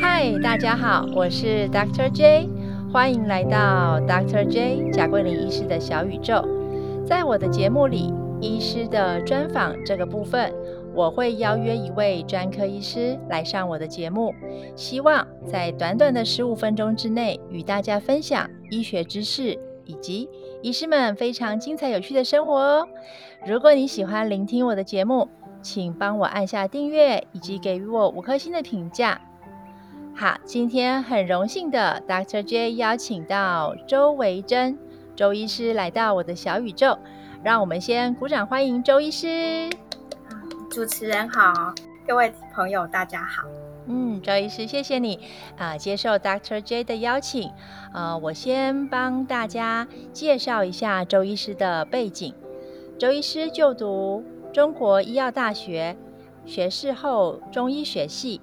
嗨，大家好，我是 Dr. J，欢迎来到 Dr. J 贾桂林医师的小宇宙。在我的节目里，医师的专访这个部分，我会邀约一位专科医师来上我的节目，希望在短短的十五分钟之内与大家分享医学知识以及医师们非常精彩有趣的生活哦。如果你喜欢聆听我的节目，请帮我按下订阅以及给予我五颗星的评价。好，今天很荣幸的 Dr. J 邀请到周维珍周医师来到我的小宇宙，让我们先鼓掌欢迎周医师。主持人好，各位朋友大家好。嗯，周医师，谢谢你啊，接受 Dr. J 的邀请。呃，我先帮大家介绍一下周医师的背景。周医师就读中国医药大学学士后中医学系。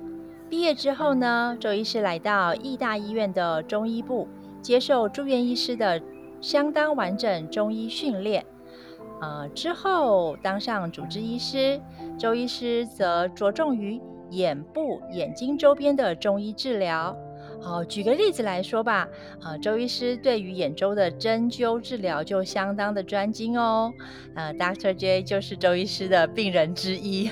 毕业之后呢，周医师来到义大医院的中医部，接受住院医师的相当完整中医训练。呃，之后当上主治医师，周医师则着重于眼部、眼睛周边的中医治疗。好，举个例子来说吧，呃，周医师对于眼周的针灸治疗就相当的专精哦。呃，Dr. J 就是周医师的病人之一。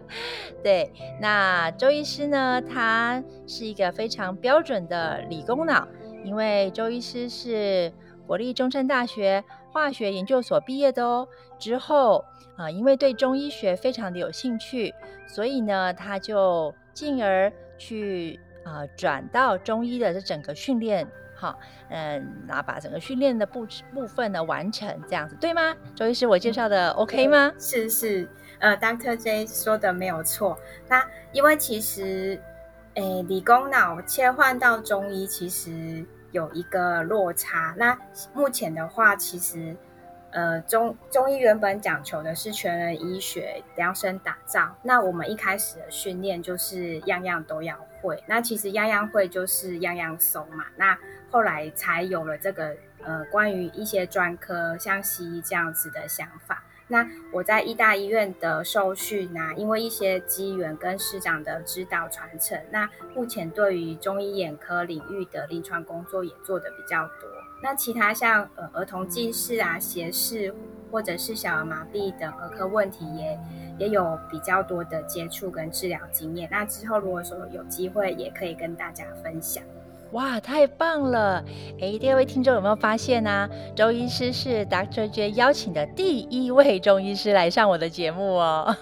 对，那周医师呢，他是一个非常标准的理工脑，因为周医师是国立中山大学化学研究所毕业的哦。之后啊，因为对中医学非常的有兴趣，所以呢，他就进而去。啊，转到中医的这整个训练，哈，嗯，那把整个训练的部部分呢完成，这样子对吗？周医师，我介绍的 OK 吗？是是，呃，Dr. J 说的没有错。那因为其实，诶，理工脑切换到中医其实有一个落差。那目前的话，其实。呃，中中医原本讲求的是全人医学量身打造，那我们一开始的训练就是样样都要会，那其实样样会就是样样松嘛，那后来才有了这个呃关于一些专科像西医这样子的想法。那我在医大医院的受训啊，因为一些机缘跟师长的指导传承，那目前对于中医眼科领域的临床工作也做得比较多。那其他像呃儿童近视啊、斜视或者是小儿麻痹等儿科问题，也也有比较多的接触跟治疗经验。那之后如果说有机会，也可以跟大家分享。哇，太棒了！哎，第二位听众有没有发现呢？周医师是 Dr. J 邀请的第一位中医师来上我的节目哦。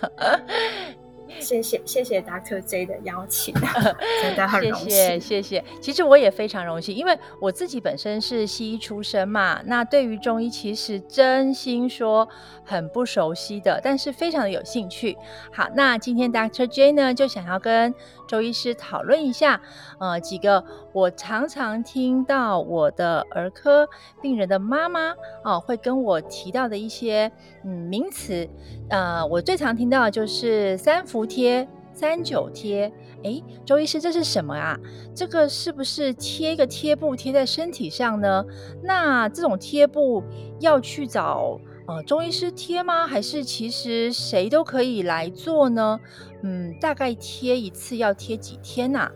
谢谢谢谢 Dr. J 的邀请，真的很荣幸。谢谢谢谢，其实我也非常荣幸，因为我自己本身是西医出身嘛，那对于中医其实真心说很不熟悉的，但是非常的有兴趣。好，那今天 Dr. J 呢就想要跟周医师讨论一下，呃，几个我常常听到我的儿科病人的妈妈哦会跟我提到的一些嗯名词，呃，我最常听到的就是三伏。贴三九贴，哎，周医师，这是什么啊？这个是不是贴一个贴布贴在身体上呢？那这种贴布要去找呃中医师贴吗？还是其实谁都可以来做呢？嗯，大概贴一次要贴几天呐？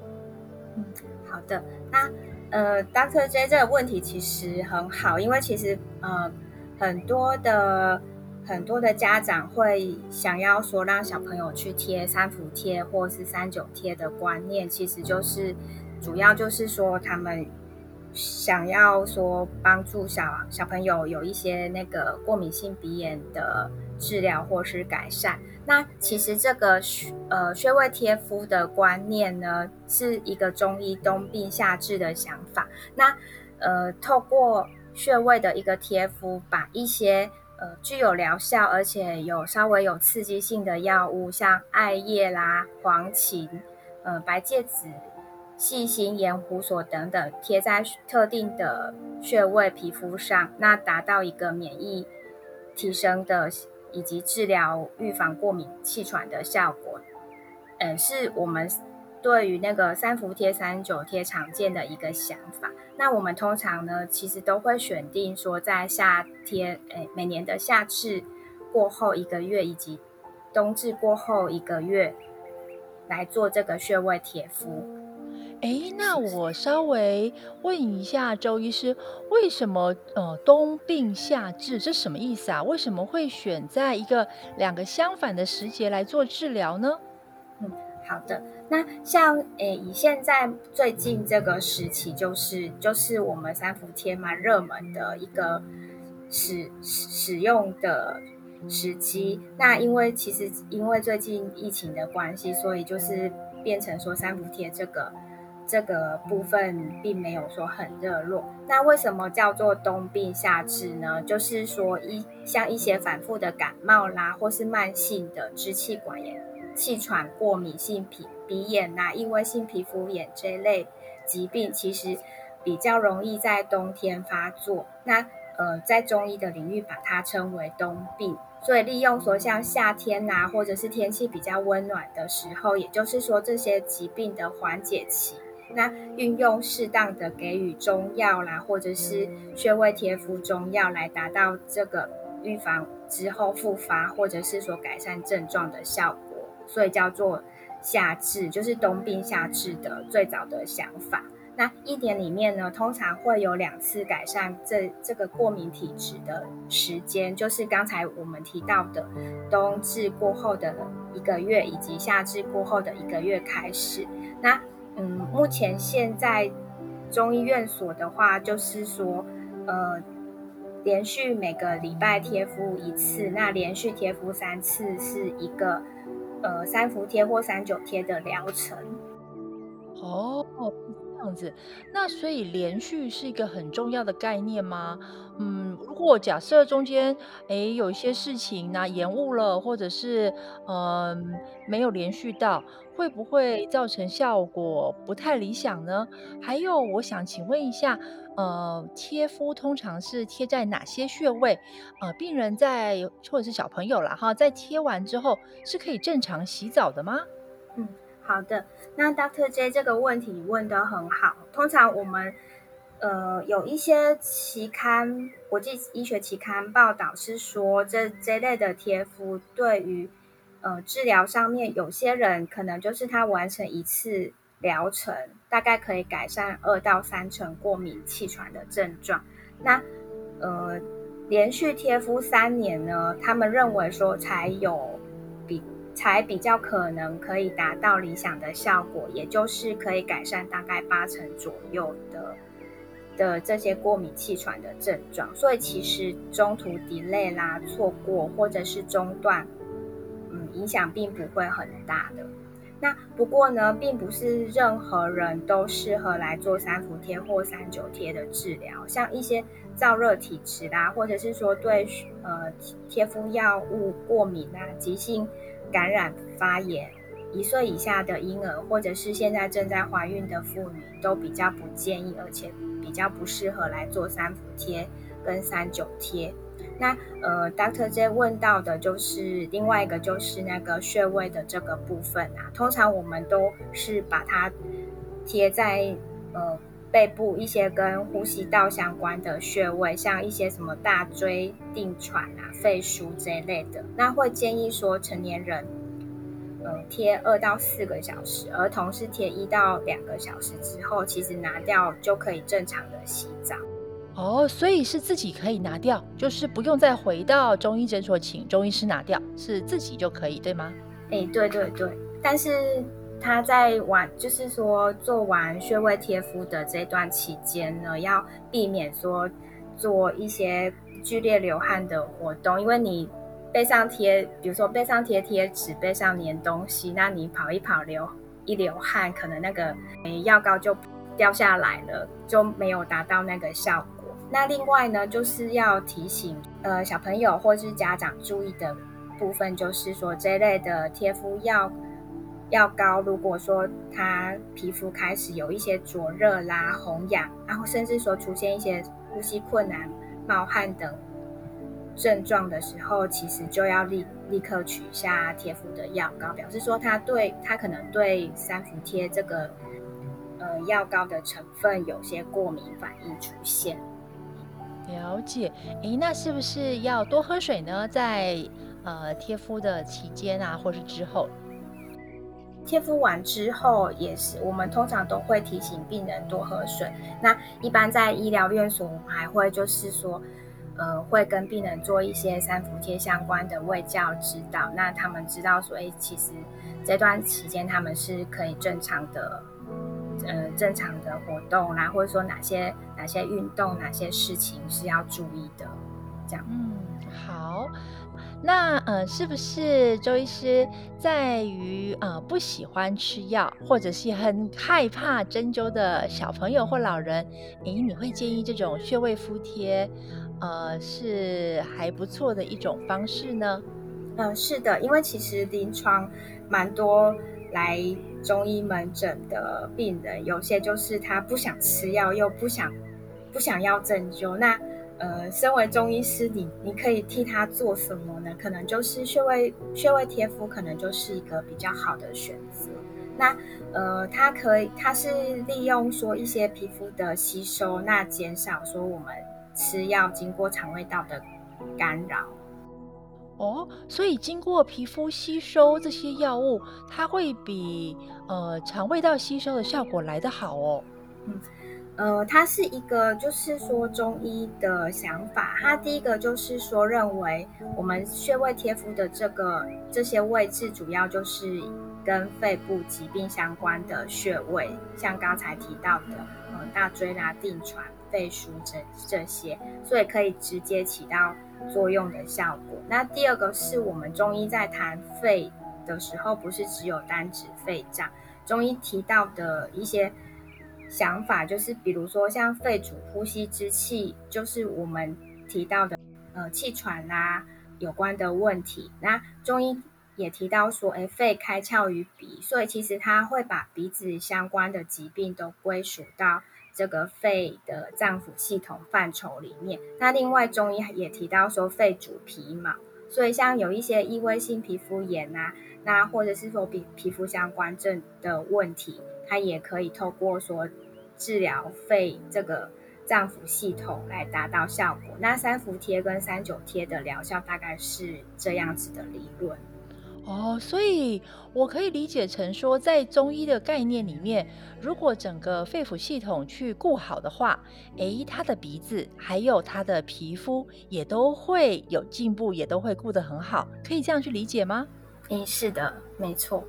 嗯，好的，那呃，Doctor J 这个问题其实很好，因为其实呃很多的。很多的家长会想要说让小朋友去贴三伏贴或是三九贴的观念，其实就是主要就是说他们想要说帮助小小朋友有一些那个过敏性鼻炎的治疗或是改善。那其实这个穴呃穴位贴敷的观念呢，是一个中医冬病夏治的想法。那呃透过穴位的一个贴敷，把一些呃，具有疗效而且有稍微有刺激性的药物，像艾叶啦、黄芩、呃、白芥子、细辛、盐胡索等等，贴在特定的穴位皮肤上，那达到一个免疫提升的以及治疗预防过敏气喘的效果。嗯，是我们对于那个三伏贴、三九贴常见的一个想法。那我们通常呢，其实都会选定说，在夏天，诶，每年的夏至过后一个月，以及冬至过后一个月来做这个穴位贴敷。哎，那我稍微问一下周医师，为什么呃冬病夏治这什么意思啊？为什么会选在一个两个相反的时节来做治疗呢？好的。那像诶，以现在最近这个时期，就是就是我们三伏贴蛮热门的一个使使用的时机。那因为其实因为最近疫情的关系，所以就是变成说三伏贴这个这个部分并没有说很热络。那为什么叫做冬病夏治呢？就是说一像一些反复的感冒啦，或是慢性的支气管炎。气喘、过敏性皮鼻炎呐、异位性皮肤炎这类疾病，其实比较容易在冬天发作。那呃，在中医的领域，把它称为冬病。所以利用说像夏天呐，或者是天气比较温暖的时候，也就是说这些疾病的缓解期，那运用适当的给予中药啦，或者是穴位贴敷中药，来达到这个预防之后复发，或者是说改善症状的效果。所以叫做夏至，就是冬病夏治的最早的想法。那一年里面呢，通常会有两次改善这这个过敏体质的时间，就是刚才我们提到的冬至过后的一个月，以及夏至过后的一个月开始。那嗯，目前现在中医院所的话，就是说呃，连续每个礼拜贴敷一次，那连续贴敷三次是一个。呃，三伏贴或三九贴的疗程。哦，这样子。那所以连续是一个很重要的概念吗？嗯，如果假设中间诶有一些事情呢延误了，或者是嗯没有连续到，会不会造成效果不太理想呢？还有，我想请问一下。呃，贴敷通常是贴在哪些穴位？呃，病人在或者是小朋友了哈，在贴完之后是可以正常洗澡的吗？嗯，好的。那 Doctor J 这个问题问得很好。通常我们呃有一些期刊，国际医学期刊报道是说，这这类的贴敷对于呃治疗上面，有些人可能就是他完成一次。疗程大概可以改善二到三成过敏气喘的症状。那呃，连续贴敷三年呢，他们认为说才有比才比较可能可以达到理想的效果，也就是可以改善大概八成左右的的这些过敏气喘的症状。所以其实中途 delay 啦、错过或者是中断，影响并不会很大的。那不过呢，并不是任何人都适合来做三伏贴或三九贴的治疗。像一些燥热体质啦，或者是说对呃贴敷药物过敏啊、急性感染发炎、一岁以下的婴儿，或者是现在正在怀孕的妇女，都比较不建议，而且比较不适合来做三伏贴跟三九贴。那呃，Doctor J 问到的就是另外一个，就是那个穴位的这个部分啊。通常我们都是把它贴在呃背部一些跟呼吸道相关的穴位，像一些什么大椎、定喘啊、肺腧这一类的。那会建议说，成年人呃贴二到四个小时，儿童是贴一到两个小时之后，其实拿掉就可以正常的洗澡。哦，所以是自己可以拿掉，就是不用再回到中医诊所请中医师拿掉，是自己就可以，对吗？哎，对对对。但是他在完，就是说做完穴位贴敷的这段期间呢，要避免说做一些剧烈流汗的活动，因为你背上贴，比如说背上贴贴纸，背上粘东西，那你跑一跑流一流汗，可能那个药膏就掉下来了，就没有达到那个效果。那另外呢，就是要提醒呃小朋友或是家长注意的部分，就是说这类的贴敷药药膏，如果说他皮肤开始有一些灼热啦、红痒，然后甚至说出现一些呼吸困难、冒汗等症状的时候，其实就要立立刻取下贴敷的药膏，表示说他对他可能对三伏贴这个呃药膏的成分有些过敏反应出现。了解，诶，那是不是要多喝水呢？在呃贴敷的期间啊，或是之后？贴敷完之后，也是我们通常都会提醒病人多喝水。那一般在医疗院所，我们还会就是说，呃，会跟病人做一些三伏贴相关的卫教指导。那他们知道所以，其实这段期间他们是可以正常的，呃，正常的活动啦，或者说哪些哪些运动、哪些事情是要注意的，这样。嗯，好。那呃，是不是周医师在于呃不喜欢吃药，或者是很害怕针灸的小朋友或老人，诶，你会建议这种穴位敷贴，呃，是还不错的一种方式呢？嗯，是的，因为其实临床蛮多来中医门诊的病人，有些就是他不想吃药，又不想不想要针灸，那。呃，身为中医师，你你可以替他做什么呢？可能就是穴位穴位贴敷，可能就是一个比较好的选择。那呃，它可以，它是利用说一些皮肤的吸收，那减少说我们吃药经过肠胃道的干扰。哦，所以经过皮肤吸收这些药物，它会比呃肠胃道吸收的效果来得好哦。嗯。呃，它是一个，就是说中医的想法。它第一个就是说，认为我们穴位贴敷的这个这些位置，主要就是跟肺部疾病相关的穴位，像刚才提到的，呃，大椎啦、定喘、肺腧这这些，所以可以直接起到作用的效果。那第二个是我们中医在谈肺的时候，不是只有单指肺脏，中医提到的一些。想法就是，比如说像肺主呼吸之气，就是我们提到的呃气喘啦有关的问题。那中医也提到说，哎，肺开窍于鼻，所以其实他会把鼻子相关的疾病都归属到这个肺的脏腑系统范畴里面。那另外中医也提到说，肺主皮毛，所以像有一些异位性皮肤炎啊，那或者是说皮皮肤相关症的问题。它也可以透过说治疗肺这个脏腑系统来达到效果。那三伏贴跟三九贴的疗效大概是这样子的理论。哦，所以我可以理解成说，在中医的概念里面，如果整个肺腑系统去顾好的话，诶，他的鼻子还有他的皮肤也都会有进步，也都会顾得很好。可以这样去理解吗？诶，是的，没错。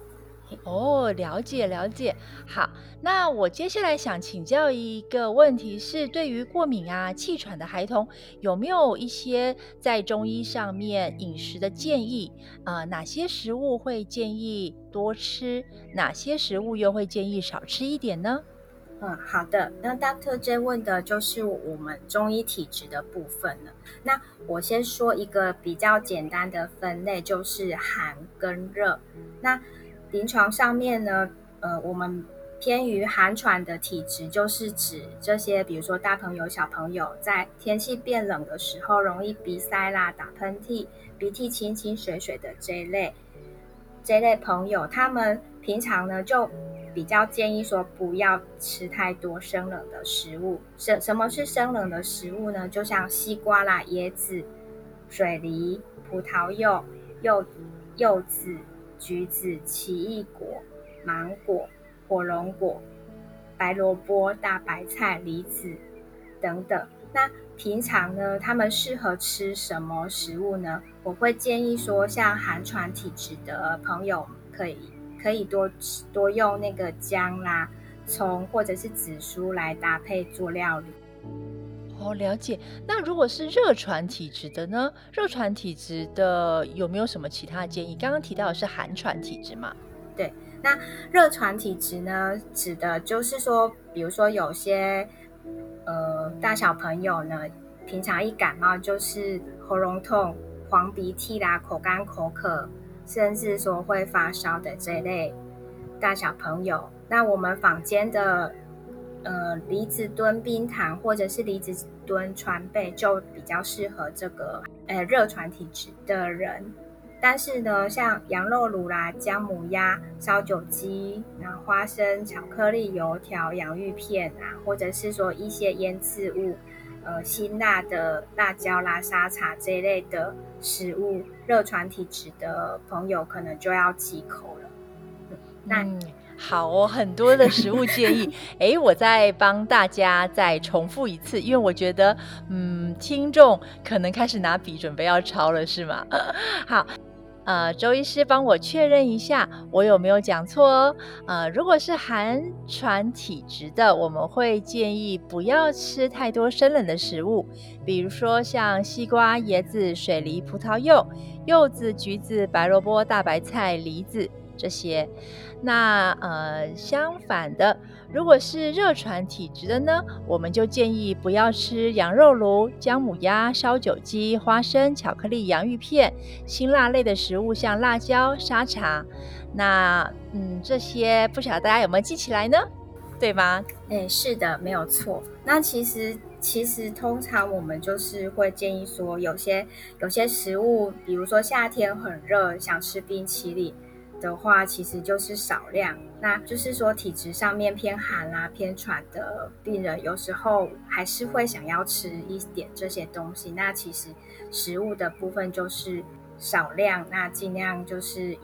哦，了解了解。好，那我接下来想请教一个问题，是对于过敏啊、气喘的孩童，有没有一些在中医上面饮食的建议？啊，哪些食物会建议多吃，哪些食物又会建议少吃一点呢？嗯，好的。那 Doctor J 问的就是我们中医体质的部分了。那我先说一个比较简单的分类，就是寒跟热。那临床上面呢，呃，我们偏于寒喘的体质，就是指这些，比如说大朋友、小朋友在天气变冷的时候，容易鼻塞啦、打喷嚏、鼻涕清清水水的这一类，这类朋友，他们平常呢就比较建议说，不要吃太多生冷的食物。什什么是生冷的食物呢？就像西瓜啦、椰子、水梨、葡萄柚、柚柚子。橘子、奇异果、芒果、火龙果、白萝卜、大白菜、梨子等等。那平常呢，他们适合吃什么食物呢？我会建议说，像寒喘体质的朋友，可以可以多多用那个姜啦、葱或者是紫苏来搭配做料理。哦，了解。那如果是热传体质的呢？热传体质的有没有什么其他建议？刚刚提到的是寒传体质嘛？对，那热传体质呢，指的就是说，比如说有些呃大小朋友呢，平常一感冒就是喉咙痛、黄鼻涕啦、口干口渴，甚至说会发烧的这类大小朋友，那我们坊间的。呃，离子蹲冰糖或者是离子蹲川贝就比较适合这个呃热传体质的人。但是呢，像羊肉卤啦、姜母鸭、烧酒鸡、然后花生、巧克力、油条、洋芋片啊，或者是说一些腌制物，呃，辛辣的辣椒啦、沙茶这一类的食物，热传体质的朋友可能就要忌口了。那好哦，很多的食物建议，哎，我再帮大家再重复一次，因为我觉得，嗯，听众可能开始拿笔准备要抄了，是吗？好。呃，周医师帮我确认一下，我有没有讲错哦？呃，如果是寒喘体质的，我们会建议不要吃太多生冷的食物，比如说像西瓜、椰子、水梨、葡萄柚、柚子、橘子、白萝卜、大白菜、梨子这些。那呃，相反的。如果是热传体质的呢，我们就建议不要吃羊肉炉、姜母鸭、烧酒鸡、花生、巧克力、洋芋片、辛辣类的食物，像辣椒、沙茶。那嗯，这些不晓得大家有没有记起来呢？对吗？哎，是的，没有错。那其实其实通常我们就是会建议说，有些有些食物，比如说夏天很热，想吃冰淇淋。的话，其实就是少量，那就是说体质上面偏寒啦、偏喘的病人，有时候还是会想要吃一点这些东西。那其实食物的部分就是少量，那尽量就是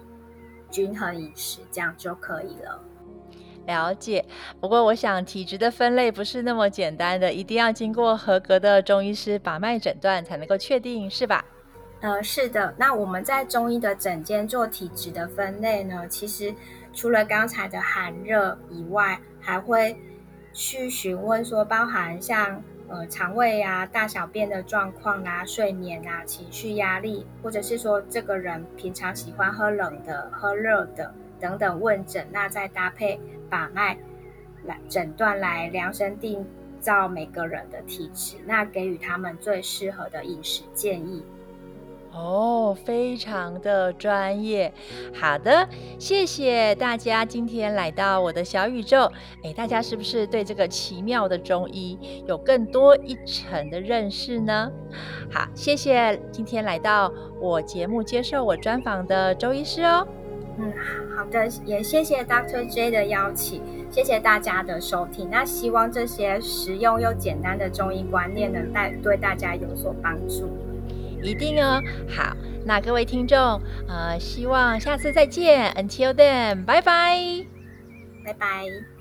均衡饮食，这样就可以了。了解。不过我想体质的分类不是那么简单的，一定要经过合格的中医师把脉诊断才能够确定，是吧？呃，是的，那我们在中医的诊间做体质的分类呢，其实除了刚才的寒热以外，还会去询问说，包含像呃肠胃啊、大小便的状况啊、睡眠啊、情绪压力，或者是说这个人平常喜欢喝冷的、喝热的等等问诊，那再搭配把脉来诊断来量身定造每个人的体质，那给予他们最适合的饮食建议。哦，非常的专业。好的，谢谢大家今天来到我的小宇宙。哎，大家是不是对这个奇妙的中医有更多一层的认识呢？好，谢谢今天来到我节目接受我专访的周医师哦。嗯，好的，也谢谢 Doctor J 的邀请，谢谢大家的收听。那希望这些实用又简单的中医观念能带对大家有所帮助。一定哦，好，那各位听众，呃，希望下次再见，Until then，拜拜，拜拜。